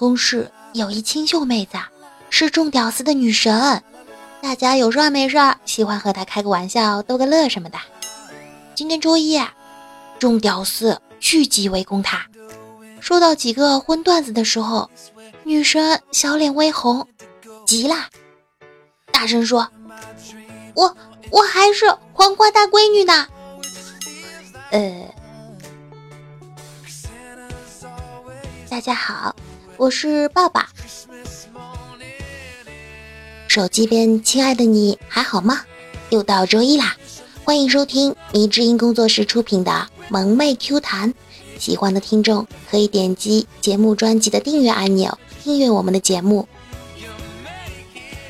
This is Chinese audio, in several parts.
公室有一清秀妹子，是众屌丝的女神，大家有事儿没事儿喜欢和她开个玩笑、逗个乐什么的。今天周一，众屌丝聚集围攻她，说到几个荤段子的时候，女神小脸微红，急了，大声说：“我我还是黄瓜大闺女呢。”呃。大家好，我是爸爸。手机边亲爱的你还好吗？又到周一啦，欢迎收听迷之音工作室出品的萌妹 Q 弹。喜欢的听众可以点击节目专辑的订阅按钮，订阅我们的节目。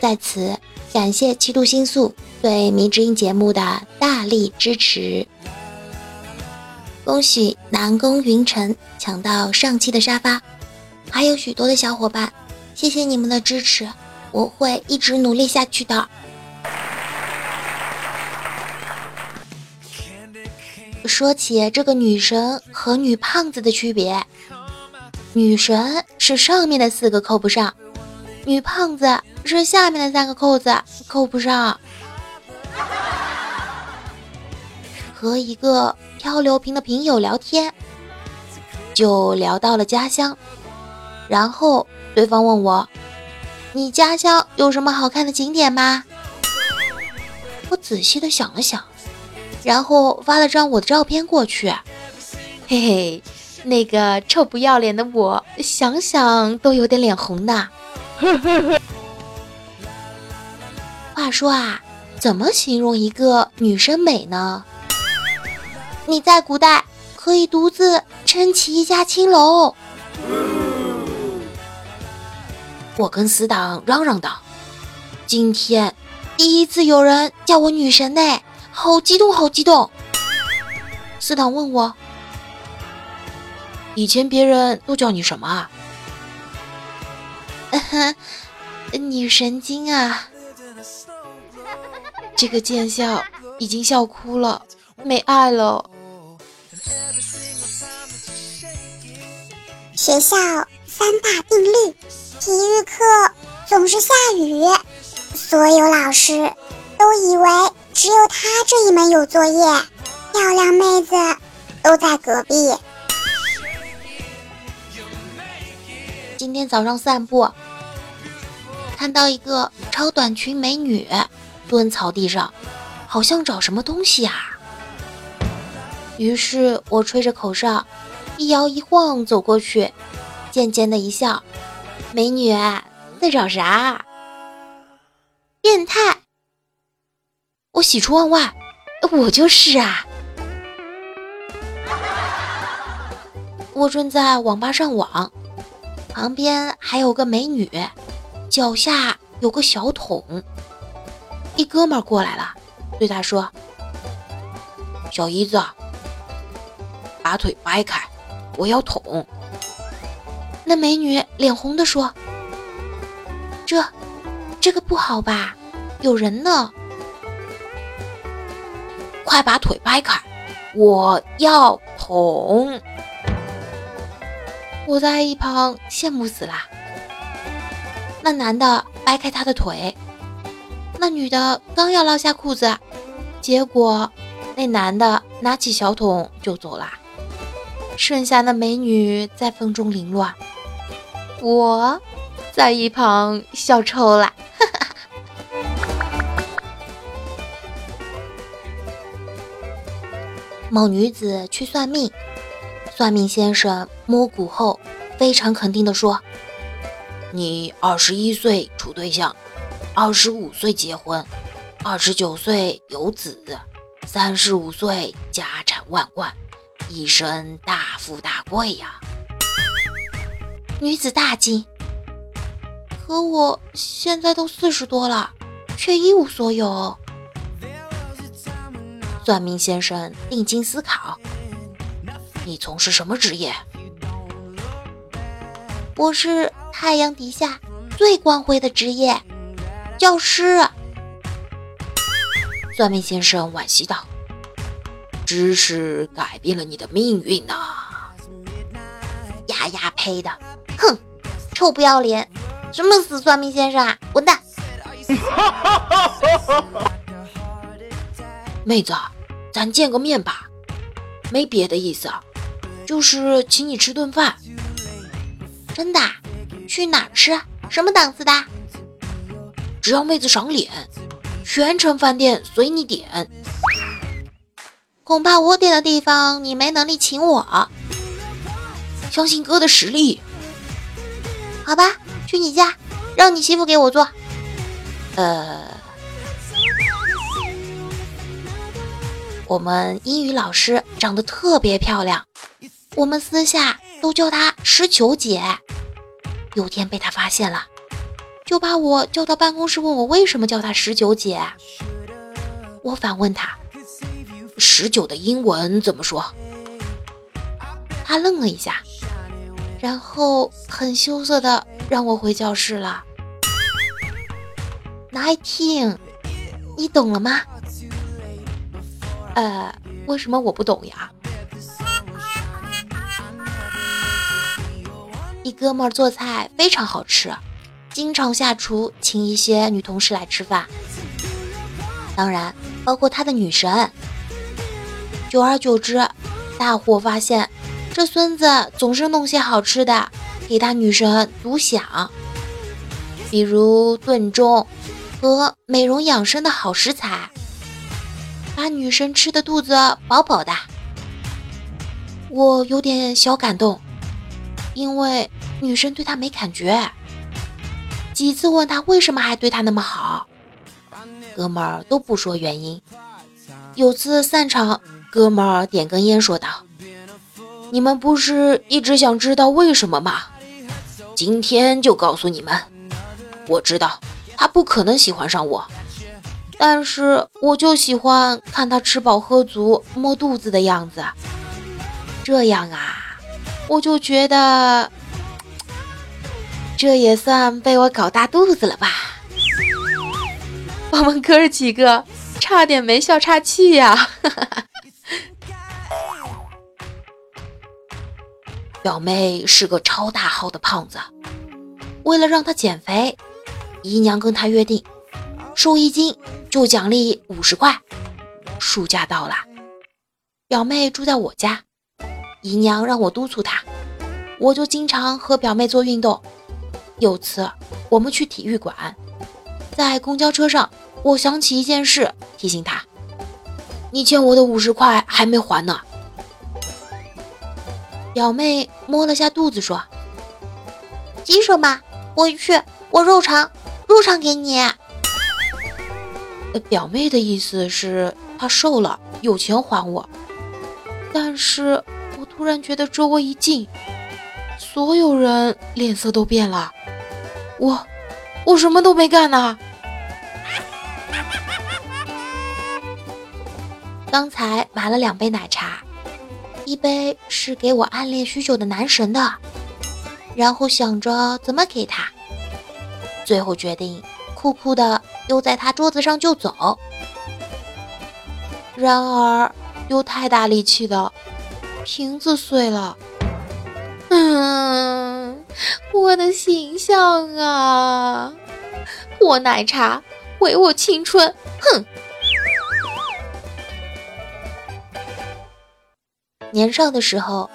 在此感谢七度星宿对迷之音节目的大力支持。恭喜南宫云晨抢到上期的沙发，还有许多的小伙伴，谢谢你们的支持，我会一直努力下去的。说起这个女神和女胖子的区别，女神是上面的四个扣不上，女胖子是下面的三个扣子扣不上。和一个漂流瓶的瓶友聊天，就聊到了家乡。然后对方问我：“你家乡有什么好看的景点吗？”我仔细的想了想，然后发了张我的照片过去。嘿嘿，那个臭不要脸的我，想想都有点脸红呢。话说啊，怎么形容一个女生美呢？你在古代可以独自撑起一家青楼。我跟死党嚷嚷道：“今天第一次有人叫我女神呢，好激动，好激动！”死党问我：“以前别人都叫你什么啊？”“ 女神经啊！”这个贱笑已经笑哭了，没爱了。学校三大定律：所有老师都以为只有他这一门有作业，漂亮妹子都在隔壁。今天早上散步，看到一个超短裙美女蹲草地上，好像找什么东西啊。于是我吹着口哨。一摇一晃走过去，渐渐的一笑：“美女在找啥？变态！”我喜出望外，我就是啊！我正在网吧上网，旁边还有个美女，脚下有个小桶。一哥们过来了，对他说：“小姨子，把腿掰开。”我要捅。那美女脸红的说：“这，这个不好吧？有人呢！快把腿掰开，我要捅。”我在一旁羡慕死了。那男的掰开她的腿，那女的刚要拉下裤子，结果那男的拿起小桶就走了。剩下那美女在风中凌乱，我在一旁笑抽了。某女子去算命，算命先生摸骨后，非常肯定的说：“你二十一岁处对象，二十五岁结婚，二十九岁有子，三十五岁家产万贯。”一生大富大贵呀！女子大惊。可我现在都四十多了，却一无所有。算命先生定睛思考：“你从事什么职业？”我是太阳底下最光辉的职业——教师。算命先生惋惜道。知识改变了你的命运呐！丫丫呸的，哼！臭不要脸！什么死算命先生啊，滚蛋！妹子，咱见个面吧，没别的意思，就是请你吃顿饭。真的？去哪吃？什么档次的？只要妹子赏脸，全程饭店随你点。恐怕我点的地方你没能力请我。相信哥的实力。好吧，去你家，让你媳妇给我做。呃，我们英语老师长得特别漂亮，我们私下都叫她十九姐。有天被她发现了，就把我叫到办公室，问我为什么叫她十九姐。我反问她。十九的英文怎么说？他愣了一下，然后很羞涩的让我回教室了。Nineteen，你懂了吗？呃，为什么我不懂呀？一哥们做菜非常好吃，经常下厨请一些女同事来吃饭，当然包括他的女神。久而久之，大伙发现这孙子总是弄些好吃的给他女神独享，比如炖盅和美容养生的好食材，把女神吃的肚子饱饱的。我有点小感动，因为女神对他没感觉。几次问他为什么还对他那么好，哥们儿都不说原因。有次散场。哥们儿点根烟，说道：“你们不是一直想知道为什么吗？今天就告诉你们。我知道他不可能喜欢上我，但是我就喜欢看他吃饱喝足、摸肚子的样子。这样啊，我就觉得这也算被我搞大肚子了吧？我们哥几个差点没笑岔气呀！”表妹是个超大号的胖子，为了让她减肥，姨娘跟她约定，瘦一斤就奖励五十块。暑假到了，表妹住在我家，姨娘让我督促她，我就经常和表妹做运动。有次我们去体育馆，在公交车上，我想起一件事，提醒她：“你欠我的五十块还没还呢。”表妹摸了下肚子，说：“急什么？我去，我肉偿，肉偿给你。”表妹的意思是她瘦了，有钱还我。但是我突然觉得周围一静，所有人脸色都变了。我，我什么都没干呢。刚才买了两杯奶茶。一杯是给我暗恋许久的男神的，然后想着怎么给他，最后决定酷酷的丢在他桌子上就走。然而又太大力气的瓶子碎了，嗯，我的形象啊，我奶茶毁我青春，哼！年少的时候，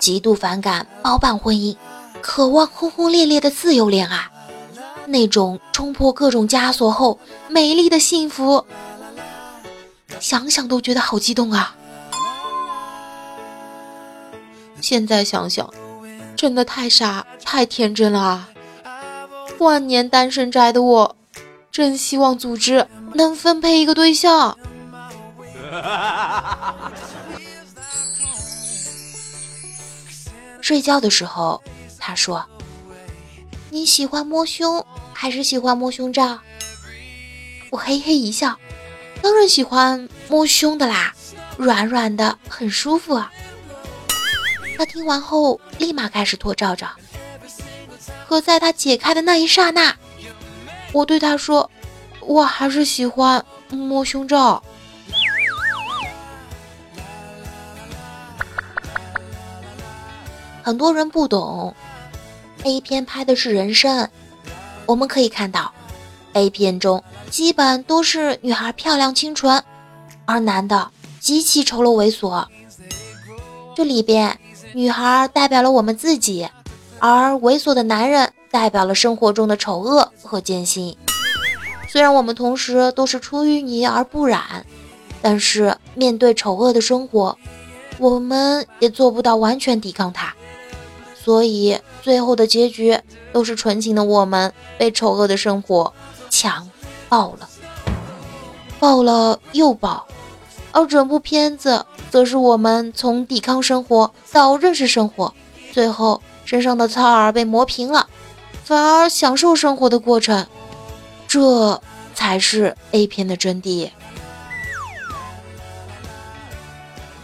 极度反感包办婚姻，渴望轰轰烈烈的自由恋爱，那种冲破各种枷锁后美丽的幸福，想想都觉得好激动啊！现在想想，真的太傻太天真了啊！万年单身宅的我，真希望组织能分配一个对象。睡觉的时候，他说：“你喜欢摸胸还是喜欢摸胸罩？”我嘿嘿一笑：“当然喜欢摸胸的啦，软软的，很舒服啊。”他听完后立马开始脱罩罩。可在他解开的那一刹那，我对他说：“我还是喜欢摸胸罩。”很多人不懂，A 片拍的是人生。我们可以看到，A 片中基本都是女孩漂亮清纯，而男的极其丑陋猥琐。这里边，女孩代表了我们自己，而猥琐的男人代表了生活中的丑恶和艰辛。虽然我们同时都是出淤泥而不染，但是面对丑恶的生活，我们也做不到完全抵抗它。所以最后的结局都是纯情的我们被丑恶的生活强暴了，暴了又暴，而整部片子则是我们从抵抗生活到认识生活，最后身上的刺儿被磨平了，反而享受生活的过程，这才是 A 片的真谛。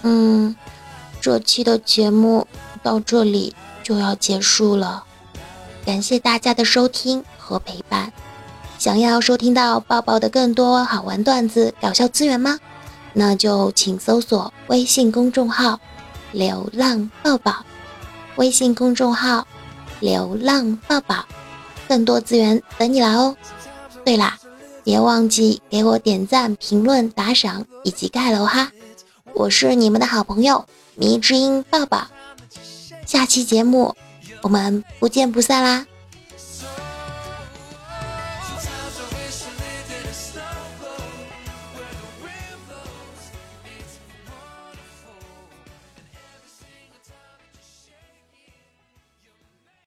嗯，这期的节目到这里。就要结束了，感谢大家的收听和陪伴。想要收听到抱抱的更多好玩段子、搞笑资源吗？那就请搜索微信公众号“流浪抱抱”，微信公众号“流浪抱抱”，更多资源等你来哦。对啦，别忘记给我点赞、评论、打赏以及盖楼哈！我是你们的好朋友迷之音抱抱。下期节目，我们不见不散啦！